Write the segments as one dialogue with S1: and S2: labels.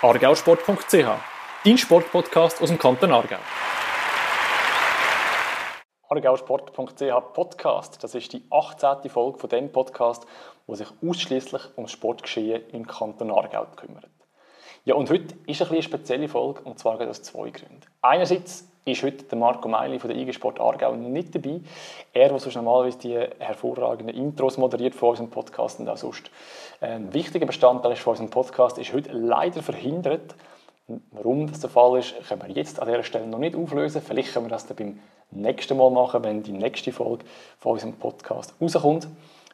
S1: argausport.ch, dein Sportpodcast aus dem Kanton Aargau. Argausport.ch Podcast, das ist die 18. Folge von dem Podcast, wo sich ausschließlich ums Sportgeschehen im Kanton Aargau kümmert. Ja, und heute ist eine, spezielle Folge, und zwar aus zwei Gründen. Einerseits ist heute der Marco Meili von der IG Sport Aargau nicht dabei. Er, der sonst normalerweise die hervorragenden Intros moderiert von unserem Podcast und auch sonst ein wichtiger Bestandteil ist von unserem Podcast, ist heute leider verhindert. Warum das der Fall ist, können wir jetzt an dieser Stelle noch nicht auflösen. Vielleicht können wir das dann beim nächsten Mal machen, wenn die nächste Folge von unserem Podcast rauskommt.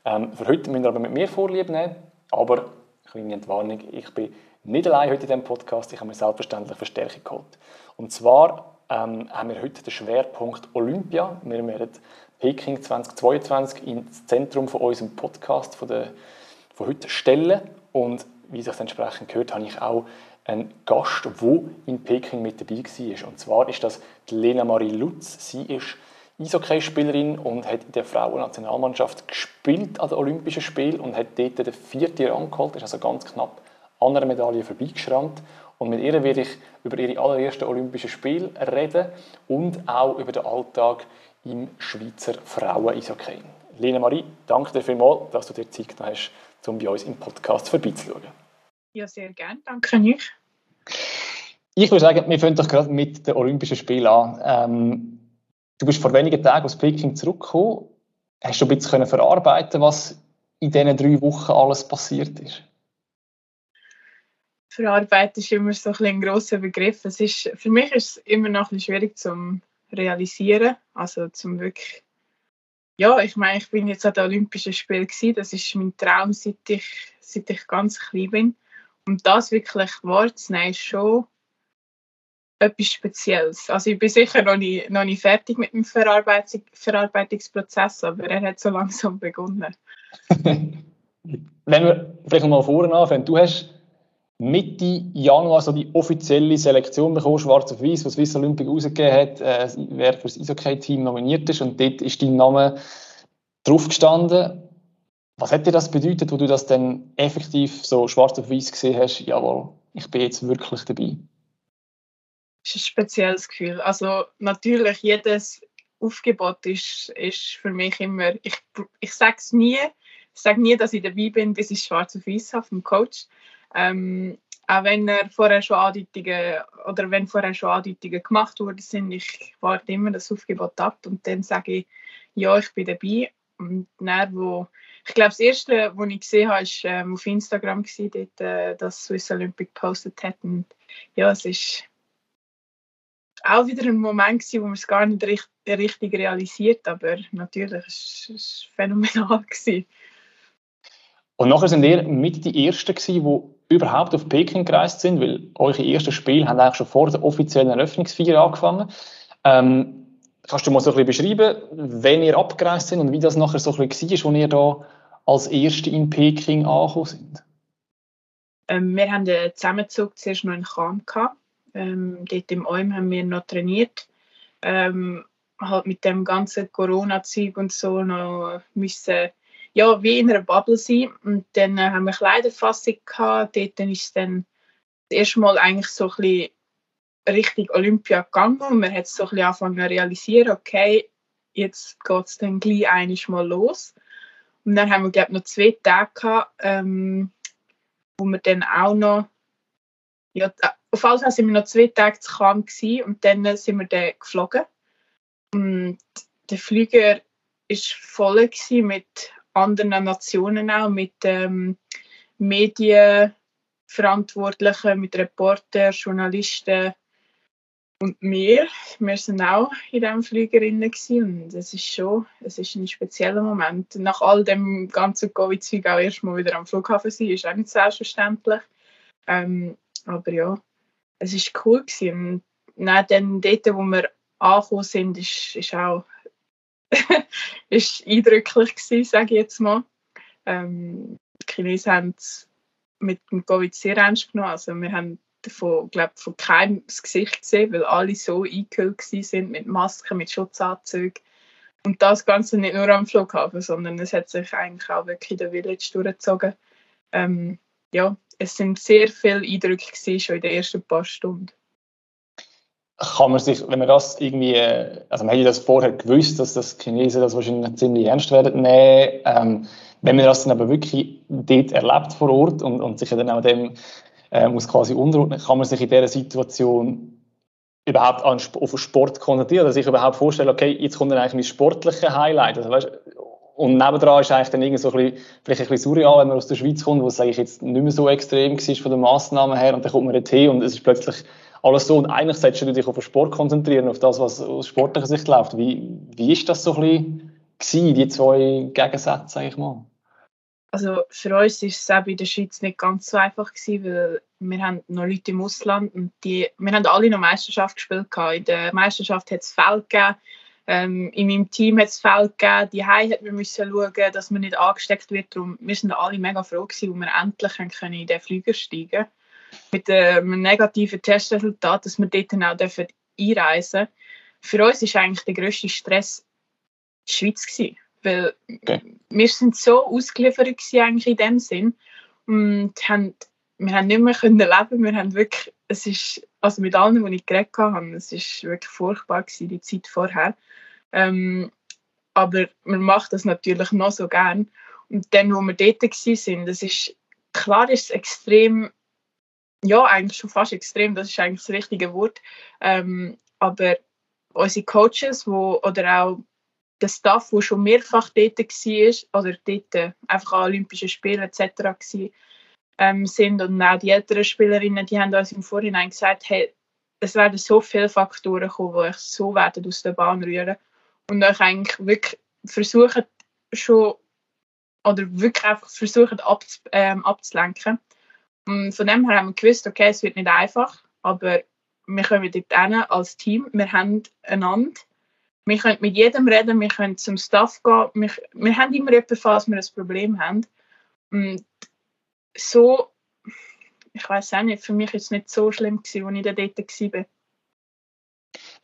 S1: Ähm, für heute müssen wir aber mit mir Vorlieb nehmen. Aber, kleine Entwarnung, ich bin nicht allein heute in diesem Podcast, ich habe mir selbstverständlich Verstärkung geholt. Und zwar ähm, haben wir heute den Schwerpunkt Olympia. Wir werden Peking 2022 ins Zentrum von unserem Podcast von, der, von heute stellen. Und wie sich entsprechend gehört, habe ich auch einen Gast, der in Peking mit dabei war. Und zwar ist das Lena Marie Lutz. Sie ist Eishockeyspielerin und hat in der Frauennationalmannschaft gespielt an den Olympischen Spielen und hat dort den vierten Rang geholt, ist also ganz knapp an einer Medaille vorbeigeschrammt. Und mit ihr werde ich über ihre allerersten Olympischen Spiele reden und auch über den Alltag im Schweizer Frauen-Eishockey. Lena Marie, danke dir vielmals, dass du dir Zeit genommen hast, um bei uns im Podcast vorbeizuschauen.
S2: Ja, sehr gerne. Danke an euch.
S1: Ich würde sagen, wir fangen doch gerade mit den Olympischen Spielen an. Ähm, du bist vor wenigen Tagen aus Peking zurückgekommen. Hast du ein bisschen verarbeiten was in diesen drei Wochen alles passiert ist?
S2: Verarbeiten ist immer so ein, ein grosser Begriff. Es ist, für mich ist es immer noch ein schwierig zu realisieren. Also zum wirklich ja, ich meine, ich bin jetzt an den Olympischen Spielen gewesen. Das ist mein Traum, seit ich, seit ich ganz klein bin. Und das wirklich wahrzunehmen, ist schon etwas Spezielles. Also ich bin sicher noch nicht, noch nicht fertig mit dem Verarbeitung, Verarbeitungsprozess, aber er hat so langsam begonnen.
S1: Wenn wir vielleicht mal vorne anfangen, du hast Mitte Januar so die offizielle Selektion bekommen, schwarz auf weiß, was Swiss Olympic rausgegeben hat, äh, wer für das Eishockey-Team nominiert ist und dort ist dein Name drauf gestanden. Was hat dir das bedeutet, wo du das dann effektiv so schwarz auf weiß gesehen hast, jawohl, ich bin jetzt wirklich dabei?
S2: Das ist ein spezielles Gefühl. Also natürlich, jedes Aufgebot ist, ist für mich immer, ich, ich sage es nie, ich sage nie, dass ich dabei bin, bis ich schwarz auf weiß habe vom Coach. Ähm, auch wenn er vorher schon Andeutungen oder wenn vorher schon Andeutungen gemacht worden sind, ich warte immer das Aufgebot ab und dann sage ich, ja, ich bin dabei. Und dann, wo, ich glaube, das erste, was ich gesehen habe, war ähm, auf Instagram, gewesen, dort, äh, das Swiss Olympic gepostet hat. Und ja, es ist auch wieder ein Moment gewesen, wo man es gar nicht richtig, richtig realisiert, aber natürlich, es war phänomenal. Gewesen.
S1: Und nachher sind ihr mit die Ersten die überhaupt auf Peking gereist sind, weil eure ersten Spiele haben eigentlich schon vor der offiziellen Eröffnungsfeier angefangen. Ähm, kannst du mal so ein bisschen beschreiben, wenn ihr abgereist sind und wie das nachher so ein bisschen war, als ihr da als Erste in Peking angekommen sind?
S2: Ähm, wir haben den Zusammenzug zuerst noch in Cham gehabt. Ähm, dort im Oim haben wir noch trainiert. Ähm, halt mit dem ganzen Corona-Zeug und so noch müssen ja, wie in einer Bubble sein. Und dann äh, haben wir Kleiderfassung gehabt. Dort ist es dann das erste Mal eigentlich so ein bisschen Richtung Olympia gegangen. Und man hat so ein bisschen angefangen zu realisieren, okay, jetzt geht es dann gleich einiges mal los. Und dann haben wir, glaube ich, noch zwei Tage gehabt, ähm, wo wir dann auch noch, ja, auf jeden Fall sind wir noch zwei Tage zu Kam und dann sind wir dann geflogen. Und der Flüger war voll mit anderen Nationen auch, mit ähm, Medienverantwortlichen, mit Reportern, Journalisten und mir. Wir sind auch in diesem Flieger und es ist schon es ist ein spezieller Moment. Nach all dem ganzen Covid-Zeug auch erstmal wieder am Flughafen sein, ist auch nicht selbstverständlich. Ähm, aber ja, es war cool gewesen. Und dann dort, wo wir angekommen sind, ist, ist auch ist eindrücklich gewesen, sage ich jetzt mal. Ähm, die Chinesen haben es mit dem Covid sehr ernst genommen. Also wir haben davon, glaub, von keinem das Gesicht gesehen, weil alle so eingehüllt sind mit Masken, mit Schutzanzügen. Und das Ganze nicht nur am Flughafen, sondern es hat sich eigentlich auch wirklich in der Village durchgezogen. Ähm, ja, es sind sehr viele Eindrücke gewesen, schon in den ersten paar Stunden.
S1: Kann man sich, wenn man das irgendwie, äh, also man hätte das vorher gewusst, dass das Chinesen das wahrscheinlich ziemlich ernst werden nehmen, ähm, wenn man das dann aber wirklich dort erlebt vor Ort und, und sich dann auch dem äh, muss quasi unterordnen, kann man sich in dieser Situation überhaupt an, auf Sport konzentrieren, dass ich überhaupt vorstelle, okay, jetzt kommt dann eigentlich mein sportliches Highlight. Also, weißt, und nebendran ist eigentlich dann irgendwie so ein bisschen, vielleicht ein bisschen surreal, wenn man aus der Schweiz kommt, wo es eigentlich jetzt nicht mehr so extrem war von den Massnahmen her, und dann kommt man dorthin und es ist plötzlich alles so, und eigentlich solltest du dich auf den Sport konzentrieren, auf das, was aus sportlicher Sicht läuft. Wie, wie das so ein bisschen die zwei Gegensätze, sage ich mal?
S2: Also für uns war es auch in der Schweiz nicht ganz so einfach gewesen, weil wir haben noch Leute im Ausland und die, wir haben alle noch Meisterschaft gespielt. In der Meisterschaft hat es Feld gegeben, ähm, in meinem Team hat es Feld gegeben, die hat man müssen schauen, dass man nicht angesteckt wird. Darum, wir sind alle mega froh gewesen, wo wir endlich können in den Flüger steigen mit einem negativen Testresultat, dass wir dort auch dürfen einreisen dürfen. Für uns war eigentlich der grösste Stress die Schweiz gewesen weil okay. wir sind so ausgeliefert eigentlich in dem Sinn und haben, wir haben nicht mehr können leben. Wir haben wirklich, es ist, also mit allen, die ich geredet habe, es ist wirklich furchtbar gewesen, die Zeit vorher. Ähm, aber man macht das natürlich noch so gern. Und dann, wo wir dort waren, das ist, klar ist es extrem, ja, eigentlich schon fast extrem, das ist eigentlich das richtige Wort. Ähm, aber unsere Coaches, wo, oder auch der Staff, der schon mehrfach dort war, oder dort äh, einfach an Olympischen Spielen etc. War, ähm, sind und auch die älteren Spielerinnen, die haben uns im Vorhinein gesagt, hey, es werden so viele Faktoren kommen, die euch so werden aus der Bahn rühren und euch eigentlich wirklich versuchen schon oder wirklich einfach versuchen ab, ähm, abzulenken. Und von dem her haben wir gewusst, okay, es wird nicht einfach, aber wir kommen dort hin als Team, wir haben einander wir können mit jedem reden, wir können zum Staff gehen. Wir, wir haben immer jemanden, falls wir ein Problem haben. Und so, ich weiß auch nicht, für mich war es nicht so schlimm, als ich dort war.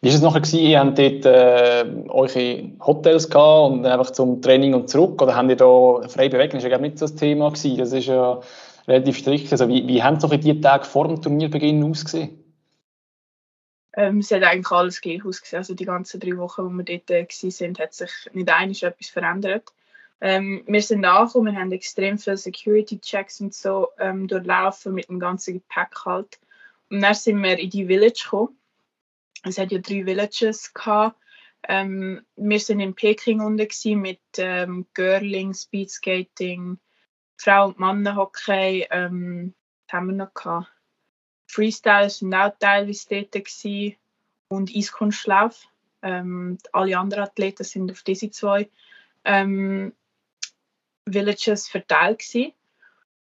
S1: Wie war es nachher? Ihr habt dort äh, eure Hotels gehabt und einfach zum Training und zurück? Oder habt ihr da frei bewegen? Das war ja nicht so das Thema. Das ist ja relativ strikt. Also wie, wie haben so die Tage vor dem Turnierbeginn ausgesehen?
S2: Ähm, es hat eigentlich alles gleich ausgesehen. Also die ganzen drei Wochen, wo wir dort äh, waren, hat sich nicht einiges etwas verändert. Ähm, wir sind angekommen, wir haben extrem viele Security-Checks und so ähm, durchlaufen mit dem ganzen Gepäck halt. Und dann sind wir in die Village gekommen. Es hat ja drei Villages gehabt. Ähm, wir sind in Peking unten mit ähm, Girling, Speedskating, Frau- und Mannenhockey. Ähm, haben wir noch gehabt. Freestyle war auch teilweise dort gewesen, und Eiskunstlauf. Ähm, alle anderen Athleten sind auf diese zwei ähm, Villages verteilt gewesen.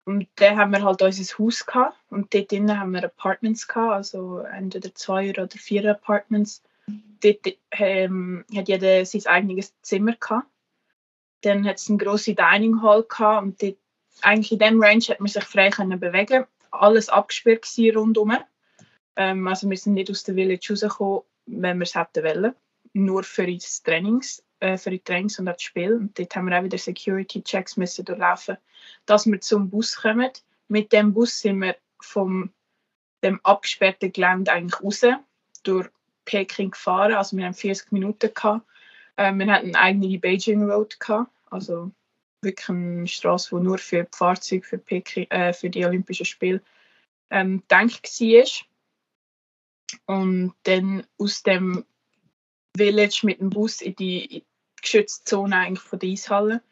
S2: Und dann haben wir halt unser Haus gehabt und dort drinnen haben wir Apartments gehabt, also entweder zwei oder vier Apartments. Dort ähm, hat jeder sein eigenes Zimmer gehabt. Dann hat es eine grosse Dining Hall gehabt und dort, eigentlich in dem Range hat man sich frei können bewegen alles abgesperrt rundum. Ähm, also wir sind nicht aus der Village rausgekommen, wenn wir es hätten wollen. Nur für die Trainings, äh, für die Trainings und das Spiel. Und dort haben wir auch wieder Security-Checks müssen durchlaufen, dass wir zum Bus kommen. Mit dem Bus sind wir vom dem abgesperrten Gelände eigentlich raus, durch Peking gefahren. Also wir haben 40 Minuten gehabt. Äh, wir hatten eine eigene Beijing Road gehabt, also wirklich eine Straße, die nur für die Fahrzeuge für, äh, für die Olympischen Spiele ähm, gedacht war. Und dann aus dem Village mit dem Bus in die, in die geschützte Zone eigentlich von der Eishalle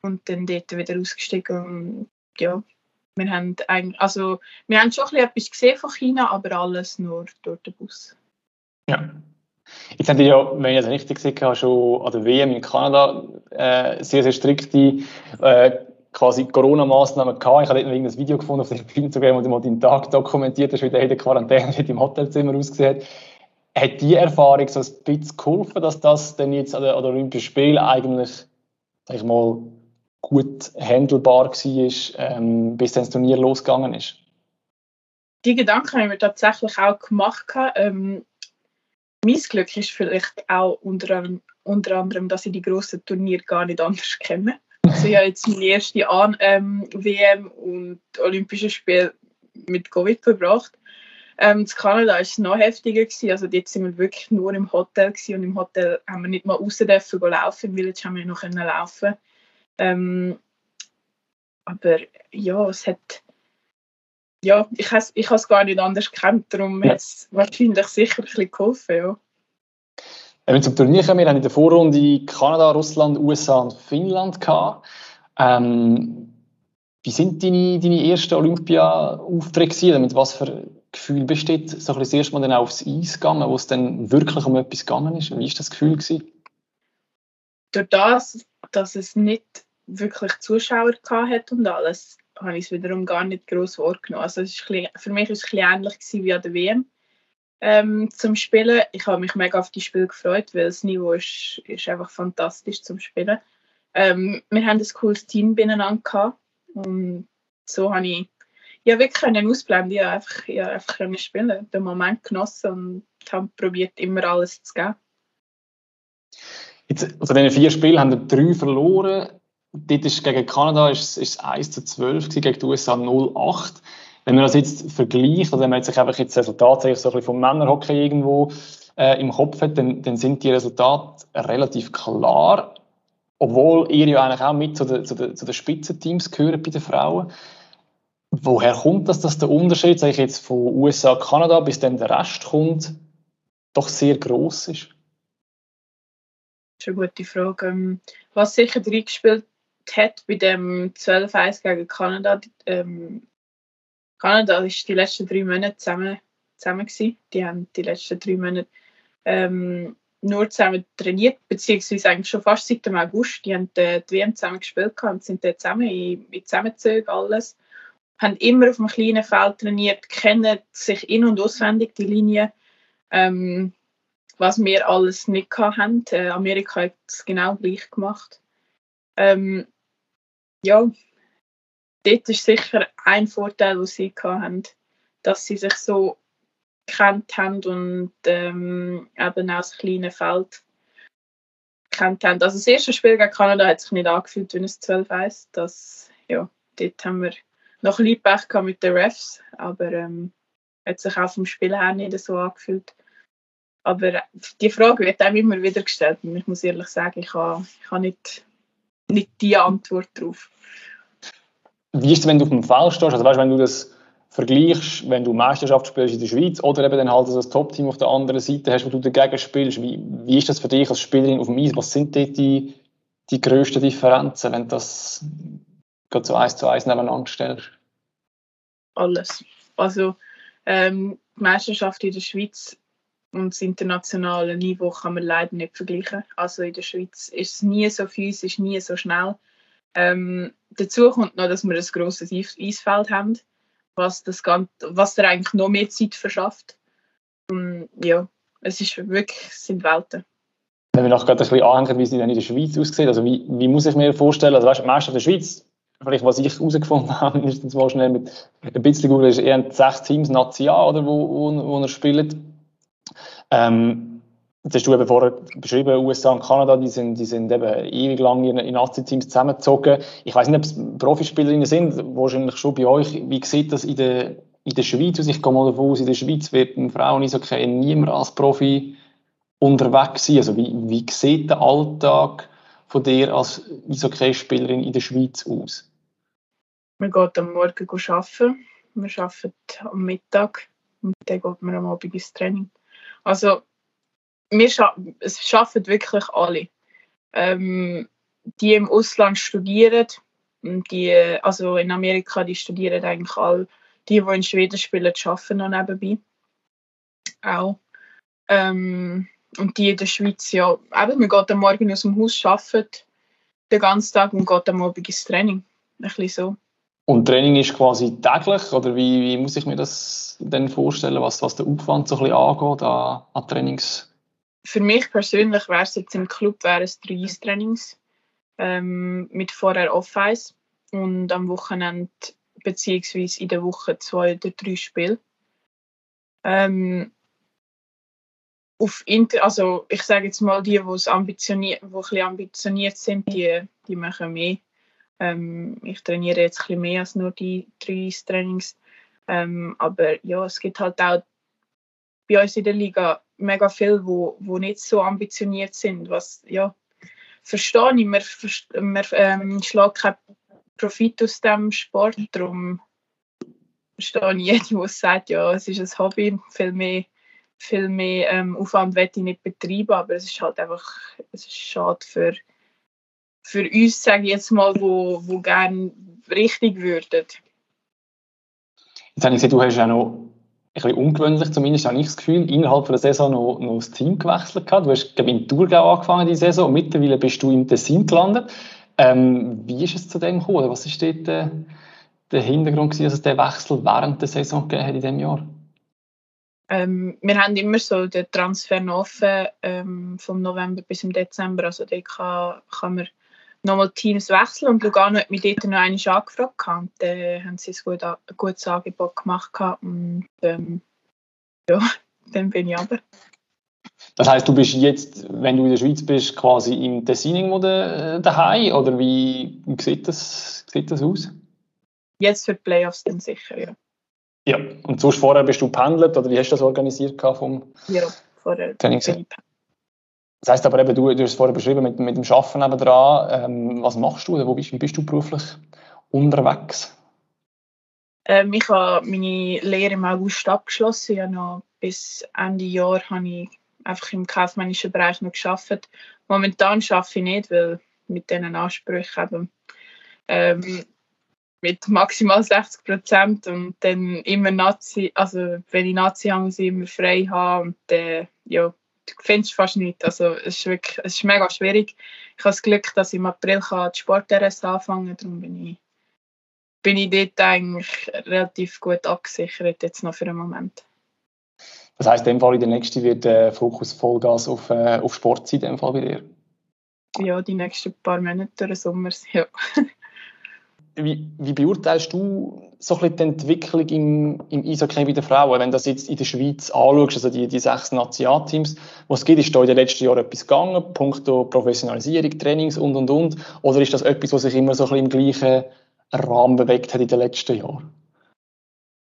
S2: und dann dort wieder ausgestiegen. Und, ja, wir haben, eigentlich, also, wir haben schon etwas gesehen von China, aber alles nur durch den Bus.
S1: Ja. Jetzt haben die ja, wenn ich das richtig habe, schon an der WM in Kanada äh, sehr, sehr strikte äh, Corona-Massnahmen gehabt. Ich habe dort ein Video gefunden auf Instagram, wo du mal deinen Tag dokumentiert hast, wie der in der Quarantäne im Hotelzimmer ausgesehen hat. Hat die Erfahrung so ein bisschen geholfen, dass das dann jetzt an den Olympischen Spielen eigentlich, sag ich mal, gut handelbar war, ähm, bis dann das Turnier losgegangen ist?
S2: Die Gedanken haben wir tatsächlich auch gemacht. Ähm, mein Glück ist vielleicht auch unter, unter anderem, dass ich die grossen Turniere gar nicht anders kenne. Also ich habe jetzt meine erste An ähm, WM und Olympische Spiele mit Covid verbracht. Ähm, in Kanada war es noch heftiger. Gewesen. Also dort sind wir wirklich nur im Hotel gewesen. und im Hotel haben wir nicht mal raus dürfen laufen. Im Village haben wir noch laufen. Ähm, aber ja, es hat ja, ich habe ich es gar nicht anders gekannt, darum ja. hat es wahrscheinlich sicher ein bisschen geholfen, ja.
S1: Wenn wir zum Turnier kommen, wir haben in der Vorrunde Kanada, Russland, USA und Finnland gehabt. Ähm, wie sind deine, deine ersten Olympia-Aufträge Mit was für Gefühl bist du so ein das erste Mal dann aufs Eis gegangen, wo es dann wirklich um etwas gegangen ist? Wie war das Gefühl? Gewesen?
S2: Durch das, dass es nicht wirklich Zuschauer hat und alles, habe ich es wiederum gar nicht groß wahrgenommen. Also es ist bisschen, für mich war es ein ähnlich wie an der WM ähm, zum Spielen. Ich habe mich mega auf die Spiel gefreut, weil das Niveau ist, ist einfach fantastisch zum Spielen. Ähm, wir haben ein cooles Team beieinander gehabt und so habe ich ja wirklich können ausblenden. Ich einfach, ich einfach können spielen, den Moment genossen und habe probiert immer alles zu geben.
S1: Jetzt, also diesen vier Spielen haben wir drei verloren. Dort ist gegen Kanada ist, ist es 1 zu 12, gegen die USA 0-8. Wenn man das jetzt vergleicht, also wenn man sich einfach jetzt Resultate so ein bisschen vom Männerhockey irgendwo äh, im Kopf hat, dann, dann sind die Resultate relativ klar. Obwohl ihr ja eigentlich auch mit zu den, zu den, zu den Spitzenteams gehört bei den Frauen. Woher kommt das, dass der Unterschied, sage ich jetzt von USA, Kanada bis dann der Rest kommt, doch sehr groß ist?
S2: Das ist eine gute Frage. Ähm, was sicher reingespielt hat bei dem 12-1 gegen Kanada. Ähm, Kanada war die letzten drei Monate zusammen, zusammen gewesen. Die haben die letzten drei Monate ähm, nur zusammen trainiert, beziehungsweise eigentlich schon fast seit dem August. Die haben äh, die WM zusammen gespielt und sind dort zusammen in, in Zusammenzügen alles. Haben immer auf einem kleinen Feld trainiert, kennen sich in- und auswendig die Linie. Ähm, was wir alles nicht hatten. Äh, Amerika hat es genau gleich gemacht. Ähm, ja, dort ist sicher ein Vorteil, den sie hatten, dass sie sich so kennt haben und ähm, eben auch das kleine Feld kennt haben. Also das erste Spiel gegen Kanada hat sich nicht angefühlt wie ein 12-1. Das, ja, dort haben wir noch ein bisschen Pech mit den Refs, aber ähm, hat sich auch vom Spiel her nicht so angefühlt. Aber die Frage wird einem immer wieder gestellt und ich muss ehrlich sagen, ich habe, ich habe nicht nicht die Antwort darauf.
S1: Wie ist es, wenn du auf dem Feld stehst? Also weißt, wenn du das vergleichst, wenn du Meisterschaft spielst in der Schweiz oder eben dann halt das Top-Team auf der anderen Seite hast, wo du dagegen spielst, wie, wie ist das für dich als Spielerin auf dem Eis? Was sind dort die, die grössten Differenzen, wenn du das gerade so eins zu eins nebeneinander stellst?
S2: Alles. Also ähm, die Meisterschaft in der Schweiz und das internationale Niveau kann man leider nicht vergleichen. Also in der Schweiz ist es nie so physisch, nie so schnell. Ähm, dazu kommt noch, dass wir ein grosses Eisfeld haben, was, das Ganze, was dir eigentlich noch mehr Zeit verschafft. Und ja, es ist wirklich, es sind Welten.
S1: Wenn wir noch gerade ein bisschen anhängen, wie es dann in der Schweiz aussieht, also wie, wie muss ich mir vorstellen, also weißt du, Meister der Schweiz, vielleicht was ich herausgefunden habe, ist jetzt mal schnell mit ein bisschen Google, ist eher sechs Teams Nazi oder wo, wo, wo er spielt. Ähm, das hast du eben vorher beschrieben, USA und Kanada, die sind, die sind eben ewig lang in, in Nazi-Teams zusammengezogen. Ich weiß nicht, ob es Profispielerinnen sind, wahrscheinlich schon bei euch. Wie sieht das in der, in der Schweiz aus? Ich gehe mal davon aus, in der Schweiz wird ein Frauen-Eishockey niemand als Profi unterwegs sein. Also wie, wie sieht der Alltag von dir als Eishockey-Spielerin in der Schweiz aus?
S2: Man geht am Morgen arbeiten, man arbeitet am Mittag und dann geht man am Abend ins Training. Also wir scha es schaffen wirklich alle. Ähm, die im Ausland studieren, die, also in Amerika, die studieren eigentlich alle. Die, die in Schweden spielen, arbeiten noch nebenbei. Auch. Ähm, und die in der Schweiz, ja, eben, man geht am Morgen aus dem Haus, arbeitet den ganzen Tag und geht am Abend ins Training. Ein bisschen so.
S1: Und Training ist quasi täglich, oder wie, wie muss ich mir das denn vorstellen, was, was der Aufwand so ein bisschen angeht an, an Trainings?
S2: Für mich persönlich wäre es jetzt im Club drei Trainings ähm, mit vorher Off-Ice und am Wochenende beziehungsweise in der Woche zwei oder drei Spiele. Ähm, auf Inter also ich sage jetzt mal die, die ambitioniert, wo ambitioniert sind, die, die machen mehr. Ähm, ich trainiere jetzt ein bisschen mehr als nur die drei Trainings. Ähm, aber ja, es gibt halt auch bei uns in der Liga mega viele, wo, wo nicht so ambitioniert sind, was ja verstehe ich, man, man ähm, schlägt keinen Profit aus dem Sport, darum verstehe ich jeden, der sagt, ja, es ist ein Hobby, viel mehr, viel mehr ähm, Aufwand will ich nicht betreiben, aber es ist halt einfach, es ist schade für, für uns, sage ich jetzt mal, wo, wo gerne richtig würden.
S1: Jetzt habe ich gesehen, du hast ja noch ein bisschen ungewöhnlich, zumindest habe ich das Gefühl, innerhalb der Saison noch, noch das Team gewechselt gehabt. Du hast glaube in Thurgau angefangen, die Saison, und mittlerweile bist du im Tessin gelandet. Ähm, wie ist es zu dem gekommen? Was ist dort äh, der Hintergrund gewesen, dass es den Wechsel während der Saison gegeben hat in diesem Jahr?
S2: Ähm, wir haben immer so den Transfer offen ähm, vom November bis im Dezember. Also da kann, kann man nochmal Teams wechseln und Lugano hat mich dort noch einmal angefragt und dann haben sie ein, gut, ein gutes Angebot gemacht und ähm, ja, dann bin ich aber.
S1: Das heißt, du bist jetzt, wenn du in der Schweiz bist, quasi im Tessin äh, daheim oder wie sieht das, sieht das aus?
S2: Jetzt für die Playoffs dann sicher, ja.
S1: Ja, und sonst vorher bist du pendelt oder wie hast du das organisiert vom
S2: Ja, vorher
S1: Training? Das heisst aber eben, du, du hast es vorher beschrieben, mit, mit dem Arbeiten nebenan. Ähm, was machst du wo bist, wie bist du beruflich unterwegs?
S2: Ähm, ich habe meine Lehre im August abgeschlossen. Ich noch bis Ende Jahr habe ich einfach im kaufmännischen Bereich noch geschafft. Momentan arbeite ich nicht, weil mit diesen Ansprüchen eben, ähm, mit maximal 60 Prozent und dann immer Nazi, also wenn ich Nazi habe, muss ich immer frei haben und äh, ja, du findest fast nichts. Also es ist wirklich, es ist mega schwierig. Ich habe das Glück, dass ich im April die Sport-RS anfangen kann. Darum bin ich, bin ich dort eigentlich relativ gut abgesichert, jetzt noch für einen Moment.
S1: Das heisst, in dem Fall in der nächsten wird der äh, Fokus Vollgas auf, äh, auf Sport sein, in dem Fall bei dir?
S2: Ja, die nächsten paar Monate den Sommer, ja.
S1: Wie, wie beurteilst du so ein die Entwicklung im, im Eishockey bei den Frauen? Wenn du das jetzt in der Schweiz anschaust, also die, die sechs Nationalteams, was es gibt, ist da in den letzten Jahren etwas gegangen, punkto Professionalisierung, Trainings und, und, und? Oder ist das etwas, was sich immer so ein im gleichen Rahmen bewegt hat in den letzten Jahren?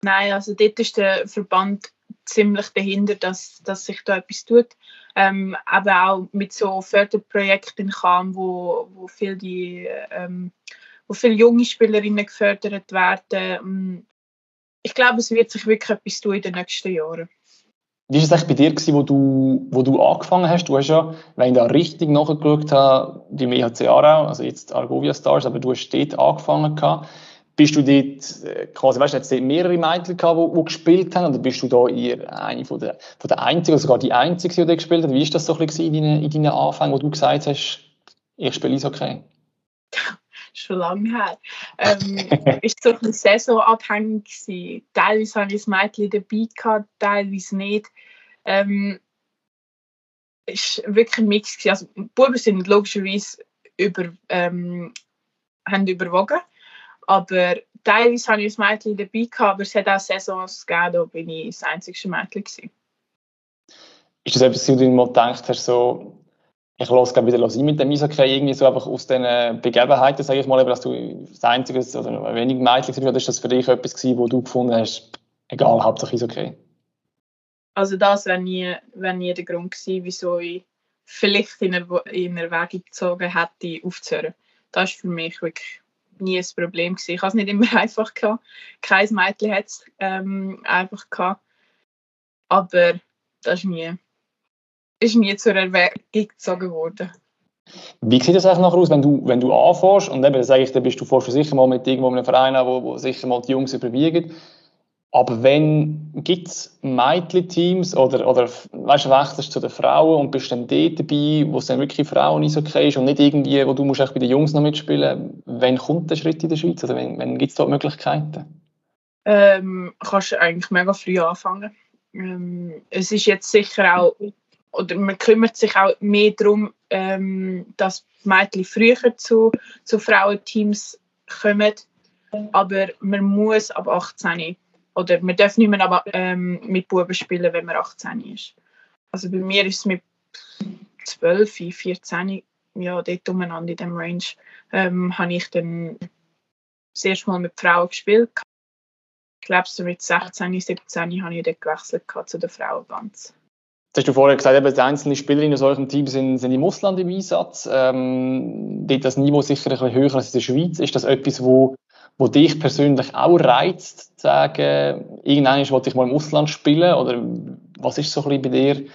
S2: Nein, also dort ist der Verband ziemlich dahinter, dass, dass sich da etwas tut. Ähm, aber auch mit so Förderprojekten kam, wo, wo viel die ähm, wo viele junge Spielerinnen gefördert werden. Mm, ich glaube, es wird sich wirklich etwas tun in den nächsten Jahren.
S1: Wie war es eigentlich bei dir, gewesen, wo, du, wo du angefangen hast? Du hast ja, wenn ich da richtig nachgeschaut habe, die EHC Aarau, also jetzt Argovia Stars, aber du hast dort angefangen. Gehabt. Bist du dort, äh, quasi, weißt du, jetzt mehrere Mädchen gehabt, die, die gespielt haben, oder bist du da eher eine von der, von der Einzigen, oder sogar die Einzige, die da gespielt hat? Wie war das so ein bisschen in deinen, in deinen Anfängen, wo du gesagt hast, ich spiele Eishockey?
S2: schon lange her. Ähm, ist so ein bisschen saisonabhängig gewesen. Teilweise hatte ich ein Mädchen dabei, gehabt, teilweise nicht. Ähm, ist wirklich ein Mix gewesen. Also, die Buben sind logischerweise über, ähm, haben überwogen, aber teilweise hatte ich ein Mädchen dabei, gehabt, aber es hat auch Saisons gegeben, da bin ich das einzige Mädchen gewesen.
S1: Ist das etwas, wo du mal gedacht hast, so, ich lasse wieder ein mit dem Eishockey irgendwie so einfach aus den Begebenheiten, sage ich mal, dass du das einzige oder wenig bist, oder ist das für dich etwas gewesen, wo du gefunden hast, egal, Hauptsache Eishockey?
S2: Also das wäre nie, wär nie der Grund gewesen, wieso ich vielleicht in, in Erwägung gezogen hätte, aufzuhören. Das war für mich wirklich nie ein Problem gewesen. Ich hatte es nicht immer einfach gehabt. Kein Mädchen hat es ähm, einfach gehabt. Aber das ist nie ist nie zur Erwägung gezogen worden.
S1: Wie sieht das eigentlich nachher aus, wenn du, wenn du anfährst und eben, sage ich, dann bist du fährst sicher mal mit irgendwo einem Verein an, wo, wo sicher mal die Jungs überwiegen. Aber wenn gibt es Mädchen-Teams oder, oder weißt, wechselst zu den Frauen und bist dann dort dabei, wo es dann wirklich Frauen nicht okay ist und nicht irgendwie, wo du musst bei den Jungs noch mitspielen, wann kommt der Schritt in der Schweiz? Oder wenn, wenn gibt es dort Möglichkeiten?
S2: Ähm, kannst du eigentlich mega früh anfangen. Ähm, es ist jetzt sicher auch oder man kümmert sich auch mehr darum, ähm, dass Mädchen früher zu, zu Frauenteams kommen. Aber man muss ab 18 oder man darf nicht mehr aber, ähm, mit Buben spielen, wenn man 18 ist. Also bei mir ist es mit 12, 14 ja, dort umeinander in dem Range, ähm, habe ich dann das erste Mal mit Frauen gespielt. Ich glaube, so mit 16, 17 habe ich dann gewechselt zu den Frauen ganz.
S1: Das hast du vorher gesagt, eben, die einzelnen Spielerinnen aus eurem Team sind, sind im Ausland im Einsatz. Ähm, dort das Niveau sicher ein bisschen höher als in der Schweiz. Ist das etwas, wo, wo dich persönlich auch reizt, zu sagen, irgendwann wollte ich mal im Ausland spielen? Oder was ist so ein bisschen bei dir,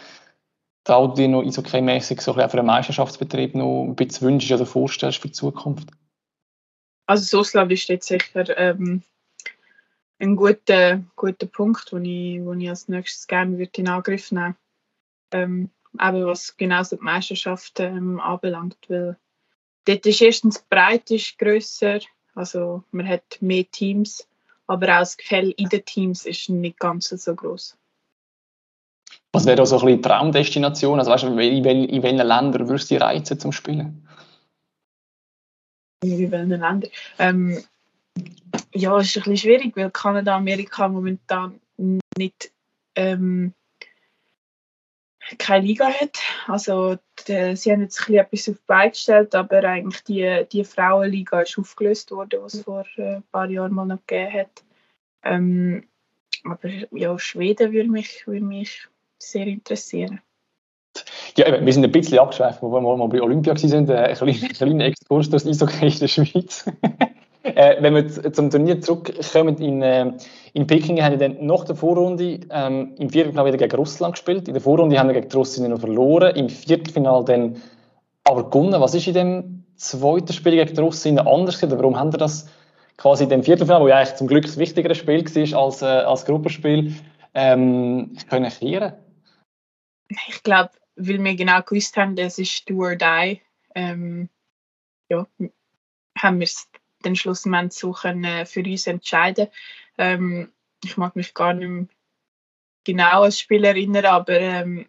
S1: da du dir noch eishockey-mässig so ein bisschen für einen Meisterschaftsbetrieb noch ein bisschen wünschst oder vorstellst für die Zukunft?
S2: Also das Ausland ist jetzt sicher ähm, ein guter, guter Punkt, den ich, wo ich als nächstes gerne würde in Angriff nehmen ähm, eben was genau die Meisterschaft ähm, anbelangt, weil dort ist erstens die Breite ist grösser, also man hat mehr Teams, aber auch das Gefälle in den Teams ist nicht ganz so groß.
S1: Was wäre da so ein bisschen Traumdestination? Also weißt du, in, wel in welchen Ländern würdest du die reizen zum Spielen?
S2: In welchen Ländern? Ähm, ja, es ist ein bisschen schwierig, weil Kanada, Amerika momentan nicht ähm, keine Liga hat. Also die, sie haben jetzt etwas auf die Beine gestellt, aber eigentlich die, die Frauenliga ist aufgelöst worden, was es vor äh, ein paar Jahren mal noch gegeben hat. Ähm, aber ja, Schweden würde mich, würde mich sehr interessieren.
S1: Ja, wir sind ein bisschen abgeschweift, wo wir mal bei Olympia waren, äh, ein kleiner, kleiner Exkurs durch das Eishockey in der Schweiz. Äh, wenn wir zum Turnier zurückkommen, in, äh, in Peking haben wir dann nach der Vorrunde ähm, im Viertelfinale wieder gegen Russland gespielt. In der Vorrunde haben wir gegen die Russen noch verloren, im Viertelfinale dann aber gewonnen. Was ist in dem zweiten Spiel gegen die Russen anders gewesen? Warum haben wir das quasi in dem Viertelfinale, wo ja eigentlich zum Glück das wichtigere Spiel war als, äh, als Gruppenspiel, ähm, können kehren?
S2: Ich glaube, weil wir genau gewusst haben, das ist do or die, ähm, ja, haben wir es den Schlussmoment so können für uns entscheiden ähm, Ich mag mich gar nicht mehr genau als Spiel erinnern, aber ähm,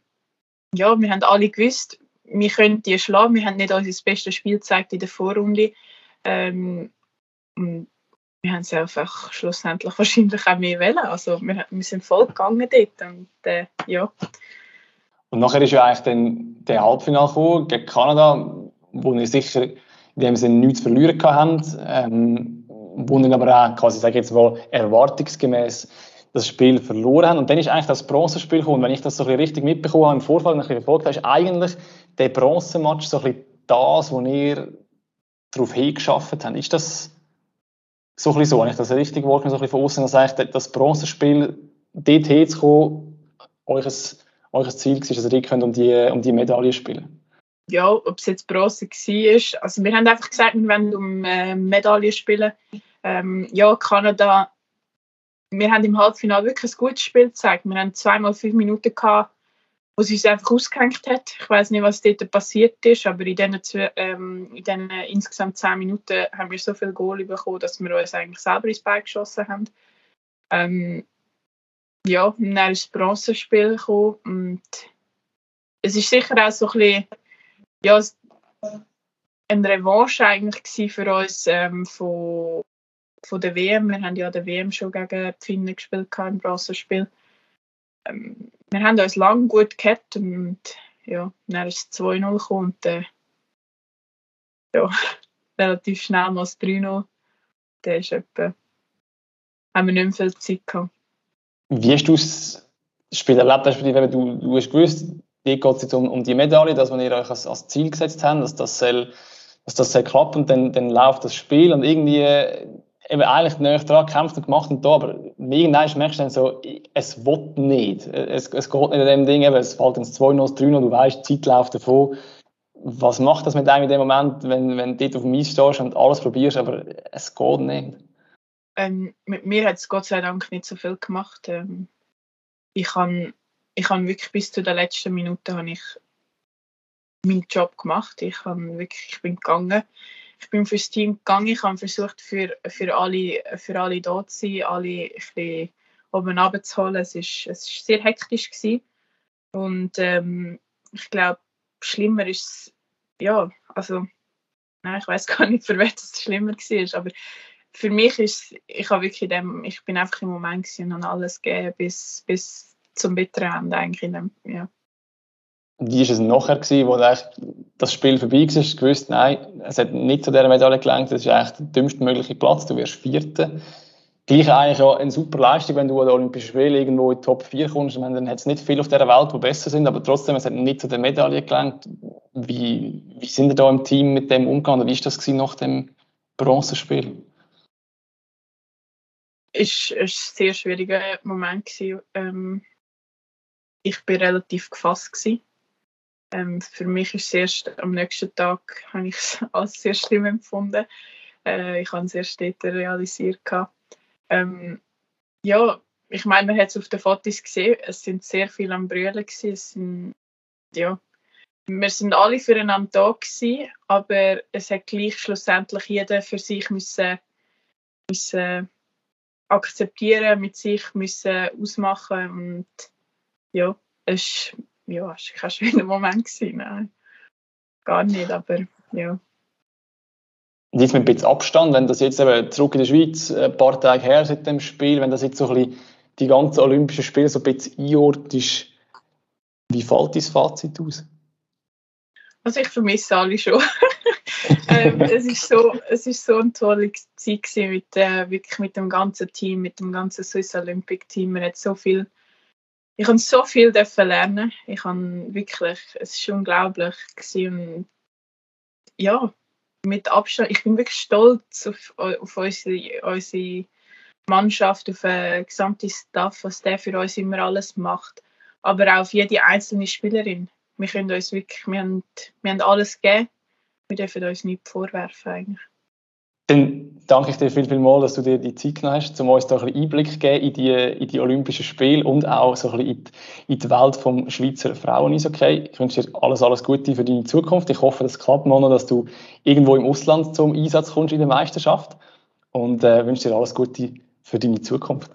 S2: ja, wir haben alle gewusst, wir können die schlagen. Wir haben nicht unser bestes Spiel gezeigt in der Vorrunde. Ähm, wir haben es einfach schlussendlich wahrscheinlich auch mehr wählen. Also wir, wir sind voll gegangen dort und äh, ja.
S1: Und nachher ist ja eigentlich dann der Halbfinale gegen Kanada, wo wir sicher in dem Sinne nichts zu verlieren haben, ähm, wo dann aber auch quasi, sage jetzt mal, erwartungsgemäß das Spiel verloren haben. Und dann ist eigentlich das Bronzespiel gekommen. Wenn ich das so ein bisschen richtig mitbekommen habe im Vorfall und ein bisschen verfolgt habe, ist eigentlich der Bronzematch so ein bisschen das, wo ihr darauf hingeschafft habt. Ist das so ein bisschen so, wenn ich das richtig wahrgenommen so ein bisschen von außen, dass eigentlich das Bronzespiel dort hinzukommen, euer, euer Ziel war, dass ihr könnt um die, um die Medaille spielen
S2: ja, ob es jetzt Bronze war. Also wir haben einfach gesagt, wir wollen um äh, Medaillen spielen. Ähm, ja, Kanada, wir haben im Halbfinale wirklich ein gutes Spiel gezeigt. Wir haben zweimal fünf Minuten gehabt, wo sie uns einfach ausgehängt hat. Ich weiß nicht, was dort passiert ist, aber in diesen, ähm, in diesen insgesamt zehn Minuten haben wir so viel Goal bekommen, dass wir uns eigentlich selber ins Bein geschossen haben. Ähm, ja, dann ist das Bronzespiel gekommen und es ist sicher auch so ein bisschen ja, eine Revanche eigentlich für uns ähm, von, von der WM. Wir haben ja der WM schon gegen die Finnen gespielt im Bronzespiel. Ähm, wir haben uns lange gut gehabt und ja, dann ist es 2-0 gekommen und äh, ja, relativ schnell mal das 3-0. Da ist etwa, haben wir nicht mehr viel Zeit gehabt.
S1: Wie hast du das Spiel erlebt? Du, du hast gewusst, geht es jetzt um, um die Medaille, dass wir ihr euch als, als Ziel gesetzt haben, dass das soll, dass das soll klappen dann, dann läuft das Spiel und irgendwie eben eigentlich näher dran gekämpft und gemacht und da, aber irgendwann merkst du dann so, es will nicht. Es, es geht nicht in dem Ding, es fällt ins 2-0, 3-0, du weißt, die Zeit läuft davon. Was macht das mit einem in dem Moment, wenn, wenn du dort auf dem Eis stehst und alles probierst, aber es geht nicht?
S2: Ähm, mit mir hat es Gott sei Dank nicht so viel gemacht. Ähm, ich habe ich habe wirklich bis zu der letzten Minute habe ich meinen Job gemacht. Ich, habe wirklich, ich bin gegangen. Ich bin fürs Team gegangen. Ich habe versucht, für, für, alle, für alle da zu sein, alle ein bisschen oben runterzuholen. Es war es ist sehr hektisch. Gewesen. Und ähm, ich glaube, schlimmer ist es, ja, also, nein, ich weiß gar nicht, für wen es schlimmer war. Aber für mich ist ich habe wirklich dem, ich bin einfach im Moment und habe alles gegeben, bis, bis zum bitteren Ende eigentlich. In dem, ja.
S1: Wie war es nachher, gewesen, wo das Spiel vorbei war? Du gewusst, nein, es hat nicht zu dieser Medaille gelangt, das ist eigentlich der dümmste mögliche Platz, du wirst Vierter. Gleich eigentlich auch eine super Leistung, wenn du an den Olympischen Spielen irgendwo in die Top 4 kommst. Meine, dann hat es nicht viel auf dieser Welt, die besser sind, aber trotzdem, es hat nicht zu der Medaille gelangt. Wie, wie sind ihr da im Team mit dem umgegangen? Wie war das nach dem Bronzespiel?
S2: Es war ein sehr schwieriger Moment. Ähm, ich war relativ gefasst. Ähm, für mich ist es erst am nächsten Tag habe ich es als sehr schlimm empfunden. Äh, ich habe es erst später realisiert. Ähm, ja, ich meine, man hat es auf den Fotos gesehen. Es sind sehr viele am Brüllen. Es sind, ja, wir sind alle füreinander da gewesen, aber es hat gleich schlussendlich jeder für sich müssen, müssen akzeptieren, mit sich müssen ausmachen und ja, es war ja, kein schöner Moment gewesen, nein. gar nicht, aber ja.
S1: Jetzt mit ein bisschen Abstand, wenn das jetzt eben zurück in der Schweiz, ein paar Tage her seit dem Spiel, wenn das jetzt so ein bisschen die ganzen Olympischen Spiele so ein bisschen einordnet, wie fällt dein Fazit aus?
S2: Also ich vermisse alle schon. ähm, es, ist so, es ist so eine tolle Zeit mit, äh, wirklich mit dem ganzen Team, mit dem ganzen Swiss Olympic Team. Man hat so viel, ich habe so viel lernen. Ich habe wirklich, es ist unglaublich gewesen. Ja, mit Abstand, ich bin wirklich stolz auf, auf unsere, unsere Mannschaft, auf den gesamten Staff, was der für uns immer alles macht. Aber auch auf jede einzelne Spielerin wir können uns wirklich, wir haben, wir haben alles gegeben, wir dürfen uns nichts vorwerfen eigentlich.
S1: Dann danke ich dir viel, viel mal, dass du dir die Zeit genommen hast, um uns da ein bisschen Einblick zu geben in die, in die Olympischen Spiele und auch so ein bisschen in die, in die Welt des Schweizer Frauen-Eishockey. Ich wünsche dir alles, alles Gute für deine Zukunft. Ich hoffe, das klappt noch, dass du irgendwo im Ausland zum Einsatz kommst in der Meisterschaft und äh, wünsche dir alles Gute für deine Zukunft.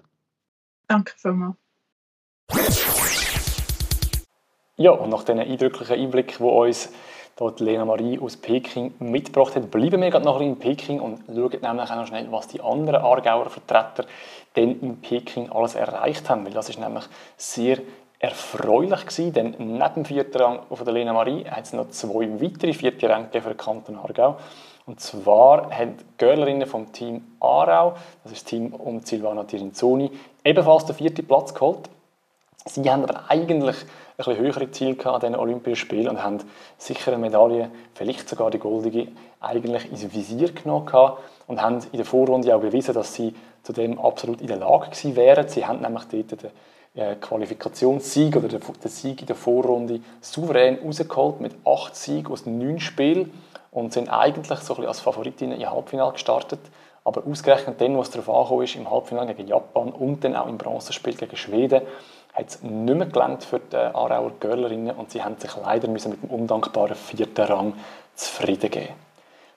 S2: Danke vielmals.
S1: Ja, und nach diesen eindrücklichen Einblick, wo uns dort Lena Marie aus Peking mitgebracht hat, bleiben wir gerade noch in Peking und schauen nämlich auch noch schnell, was die anderen Aargauer Vertreter denn in Peking alles erreicht haben. Weil das ist nämlich sehr erfreulich gewesen, denn neben dem vierten Rang von der Lena Marie hat es noch zwei weitere vierte Ränge für den Kanton Aargau. Und zwar haben die Görlerinnen vom Team Aarau, das ist das Team um Silvana Tirinzoni, ebenfalls den vierten Platz geholt. Sie haben aber eigentlich ein bisschen höhere Ziele an diesen Olympischen Spielen und haben sicher eine Medaille, vielleicht sogar die goldige, eigentlich ins Visier genommen und haben in der Vorrunde auch bewiesen, dass sie zu dem absolut in der Lage gewesen wären. Sie haben nämlich dort den äh, Qualifikationssieg oder den Sieg in der Vorrunde souverän rausgeholt mit acht Siegen aus neun Spielen und sind eigentlich so ein bisschen als Favoritinnen im Halbfinale gestartet. Aber ausgerechnet dann, was darauf angekommen ist, im Halbfinale gegen Japan und dann auch im Bronzespiel gegen Schweden, hat es nicht mehr gelangt für die Aarauer Görlerinnen und sie haben sich leider mit dem undankbaren vierten Rang zufrieden geben.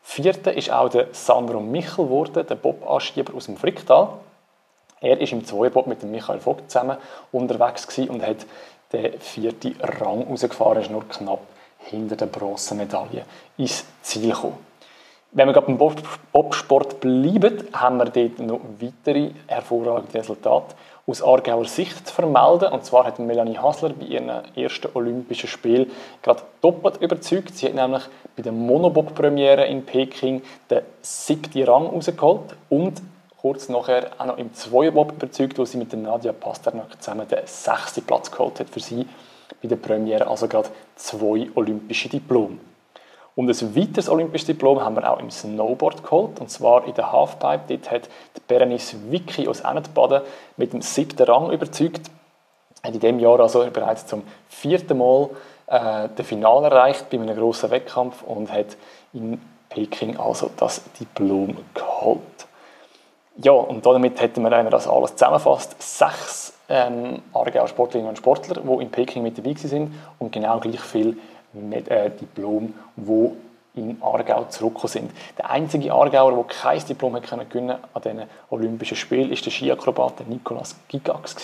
S1: Vierter ist auch der Sandro Michel geworden, der Bob-Anschieber aus dem Fricktal. Er ist im Zweierbob mit dem Michael Vogt zusammen unterwegs und hat den vierten Rang rausgefahren, ist nur knapp hinter der Bronzemedaille ins Ziel gekommen. Wenn wir gerade beim Bobsport bleiben, haben wir dort noch weitere hervorragende Resultate aus Aargauer Sicht vermelden. Und zwar hat Melanie Hasler bei ihrem ersten Olympischen Spiel gerade doppelt überzeugt. Sie hat nämlich bei der Monobob-Premiere in Peking den siebten Rang rausgeholt und kurz nachher auch noch im Zweierbob überzeugt, wo sie mit der Nadia Pasternak zusammen den sechsten Platz geholt hat für sie bei der Premiere. Also gerade zwei olympische Diplome. Und ein weiteres olympisches Diplom haben wir auch im Snowboard geholt, und zwar in der Halfpipe. Dort hat die Berenice Vicky aus Ennetbaden mit dem siebten Rang überzeugt. Hat in diesem Jahr also bereits zum vierten Mal äh, das Finale erreicht bei einem grossen Wettkampf und hat in Peking also das Diplom geholt. Ja, und damit hätten wir, wenn das alles zusammenfasst, sechs ähm, Aargauer Sportlerinnen und Sportler, die in Peking mit dabei sind und genau gleich viel äh, Diplom, wo in Aargau zurückgekommen sind. Der einzige Aargauer, der kein Diplom gewinnen an diesen Olympischen Spielen, ist der Skiakrobat Nicolas Gigax.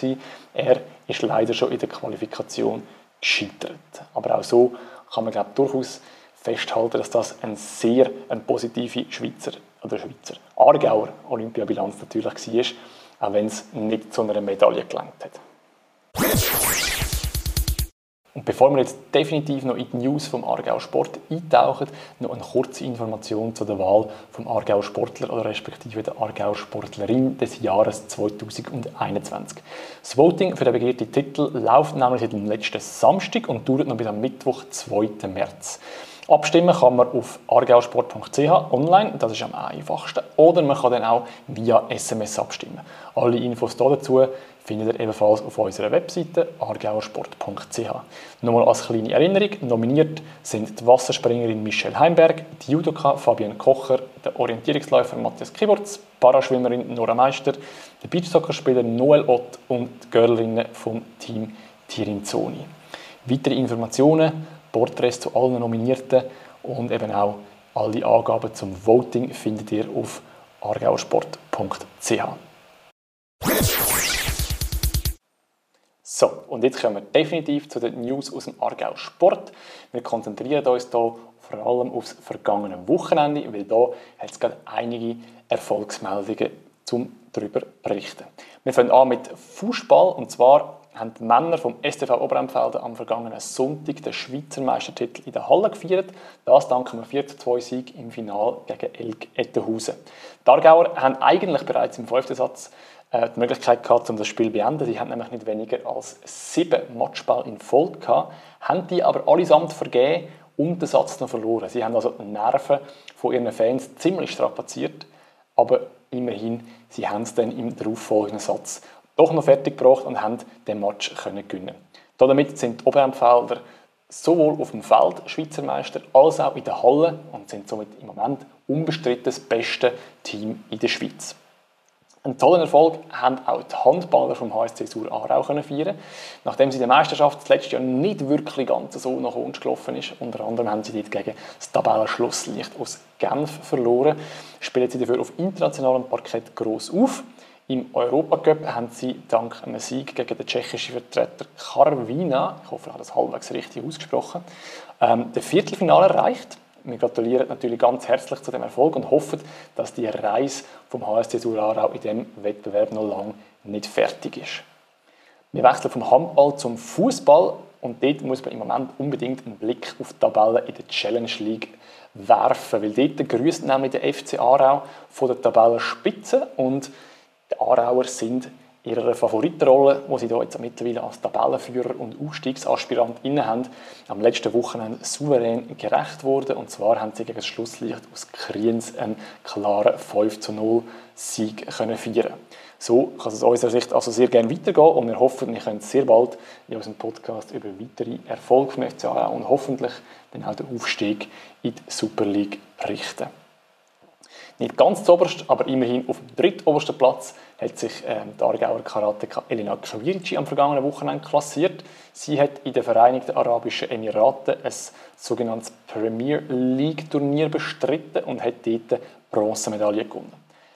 S1: Er ist leider schon in der Qualifikation gescheitert. Aber auch so kann man glaube durchaus festhalten, dass das eine sehr eine positive Schweizer oder Schweizer Aargauer Olympiabilanz natürlich war, auch wenn es nicht zu einer Medaille gelangt hat. Und bevor wir jetzt definitiv noch in die News vom Aargau Sport eintauchen, noch eine kurze Information zu der Wahl vom Aargau Sportler oder respektive der Aargau Sportlerin des Jahres 2021. Das Voting für den begehrten Titel läuft nämlich seit dem letzten Samstag und dauert noch bis am Mittwoch, 2. März. Abstimmen kann man auf argausport.ch online, das ist am einfachsten. Oder man kann dann auch via SMS abstimmen. Alle Infos dazu findet ihr ebenfalls auf unserer Webseite argauersport.ch. Nochmal als kleine Erinnerung, nominiert sind die Wasserspringerin Michelle Heimberg, die Judoka Fabian Kocher, der Orientierungsläufer Matthias Kiburz, Paraschwimmerin Nora Meister, der Beachsoccerspieler Noel Ott und die Girlinnen vom Team Tirinzoni. Weitere Informationen Porträts zu allen Nominierten und eben auch alle Angaben zum Voting findet ihr auf argauersport.ch. So, und jetzt kommen wir definitiv zu den News aus dem Aargau Sport. Wir konzentrieren uns hier vor allem aufs vergangene Wochenende, weil da hat es gerade einige Erfolgsmeldungen zum darüber berichten. Wir fangen an mit Fußball und zwar haben die Männer vom STV Oberempfelden am vergangenen Sonntag den Schweizer Meistertitel in der Halle gefeiert. Das dank einem 4-2-Sieg im Final gegen Elk Ettenhausen. Die Aargauer haben eigentlich bereits im fünften Satz äh, die Möglichkeit gehabt, um das Spiel zu beenden. Sie haben nämlich nicht weniger als sieben Matchball in Folge gehabt, haben die aber allesamt vergeben und den Satz noch verloren. Sie haben also die Nerven von ihren Fans ziemlich strapaziert, aber immerhin, sie haben es dann im darauffolgenden Satz doch noch fertig gebracht und haben den Match können gewinnen. Damit sind die Oberempfelder sowohl auf dem Feld Schweizer Meister als auch in der Halle und sind somit im Moment unbestritten das beste Team in der Schweiz. Einen tollen Erfolg haben auch die Handballer vom HSC Sur Aarau feiern Nachdem sie die Meisterschaft das letzte Jahr nicht wirklich ganz so nach uns gelaufen ist, unter anderem haben sie dort gegen das Tabellenschlusslicht aus Genf verloren, spielen sie dafür auf internationalem Parkett gross auf. Im Europacup haben sie dank einem Sieg gegen den tschechischen Vertreter Karvina, ich hoffe, ich habe das halbwegs richtig ausgesprochen, ähm, das Viertelfinale erreicht. Wir gratulieren natürlich ganz herzlich zu dem Erfolg und hoffen, dass die Reise vom HSC Surarau in diesem Wettbewerb noch lange nicht fertig ist. Wir wechseln vom Handball zum Fußball und dort muss man im Moment unbedingt einen Blick auf die Tabelle in der Challenge League werfen, weil dort grüßt nämlich der FC Aarau von der Tabellenspitze und die Aarauer sind ihrer Favoritenrolle, die sie da jetzt mittlerweile als Tabellenführer und Aufstiegsaspirant inne haben, am letzten Wochenende souverän gerecht worden. Und zwar haben sie gegen das Schlusslicht aus Kriens einen klaren 5 zu 0 Sieg können feiern So kann es aus unserer Sicht also sehr gerne weitergehen und wir hoffen, wir können sehr bald in unserem Podcast über weitere Erfolge vom FCA und hoffentlich dann auch den Aufstieg in die Super League berichten. Nicht ganz zuoberst, aber immerhin auf dem drittobersten Platz hat sich ähm, die Aargauer Karateka Elena Kvirici am vergangenen Wochenende klassiert. Sie hat in den Vereinigten Arabischen Emiraten ein sogenanntes Premier League Turnier bestritten und hat dort Bronzemedaille gewonnen.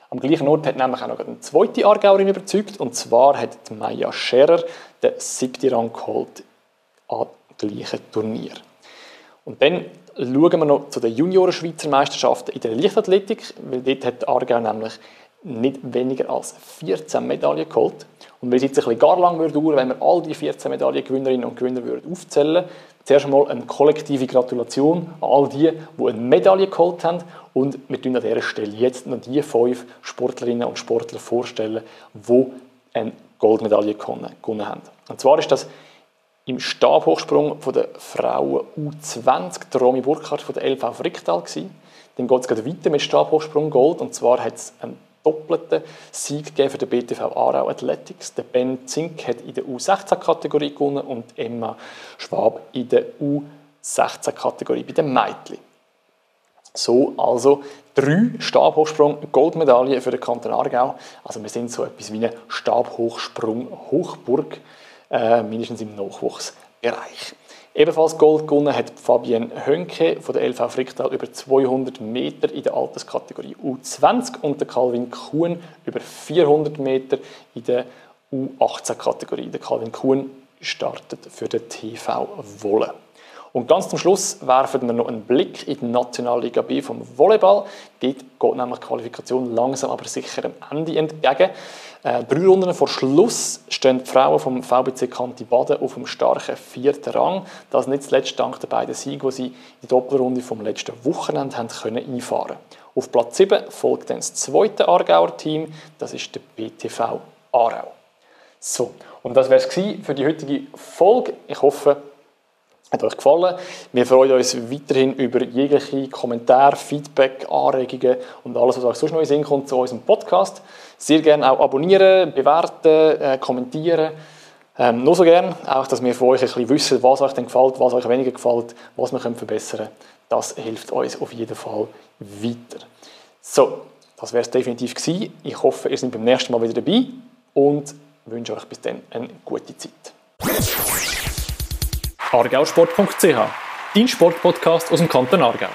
S1: Am gleichen Ort hat nämlich auch noch eine zweite Aargauerin überzeugt, und zwar hat Maya Scherer den siebten Rang geholt am gleichen Turnier. Und dann schauen wir noch zu den Junioren-Schweizer Meisterschaften in der Leichtathletik, weil dort hat Aargau nämlich nicht weniger als 14 Medaillen geholt. Und weil es jetzt ein bisschen gar lang dauern wenn wir all die 14 Medaillengewinnerinnen und Gewinner würden aufzählen zuerst einmal eine kollektive Gratulation an all die, die eine Medaille geholt haben. Und wir stellen an dieser Stelle jetzt noch die fünf Sportlerinnen und Sportler vorstellen, die eine Goldmedaille gewonnen haben. Und zwar ist das im Stabhochsprung von der Frauen U20 der Romy Burkhardt von der LV Fricktal gewesen. Dann geht es weiter mit Stabhochsprung Gold und zwar hat es einen doppelten Sieg für den BTV Aarau Athletics. Der Ben Zink hat in der U16-Kategorie gewonnen und Emma Schwab in der U16-Kategorie bei den Mädchen. So also drei Stabhochsprung Goldmedaillen für den Kanton Aargau. Also wir sind so etwas wie eine Stabhochsprung Hochburg äh, mindestens im Nachwuchsbereich. Ebenfalls Gold gewonnen hat Fabienne Hönke von der LV Fricktal über 200 Meter in der Alterskategorie U20 und der Calvin Kuhn über 400 Meter in der U18-Kategorie. Der Calvin Kuhn startet für den TV Wolle. Und ganz zum Schluss werfen wir noch einen Blick in die Nationalliga B vom Volleyball. Dort geht nämlich die Qualifikation langsam aber sicher am Ende entgegen. Äh, drei Runden vor Schluss stehen die Frauen vom VBC Kanti Baden auf dem starken vierten Rang. Das nicht zuletzt dank der beiden Siege, die sie in die Doppelrunde vom letzten Wochenende haben können einfahren Auf Platz 7 folgt dann das zweite Aargauer Team, das ist der BTV Aarau. So, und das wäre es für die heutige Folge. Ich hoffe, hat euch gefallen. Wir freuen uns weiterhin über jegliche Kommentare, Feedback, Anregungen und alles, was euch sonst noch in kommt zu unserem Podcast. Sehr gerne auch abonnieren, bewerten, äh, kommentieren. Ähm, nur so gerne, auch, dass wir von euch ein bisschen wissen, was euch denn gefällt, was euch weniger gefällt, was wir verbessern können. Das hilft uns auf jeden Fall weiter. So, das wäre es definitiv gewesen. Ich hoffe, ihr seid beim nächsten Mal wieder dabei und wünsche euch bis dann eine gute Zeit
S3: argausport.ch, dein Sportpodcast aus dem Kanton Aargau.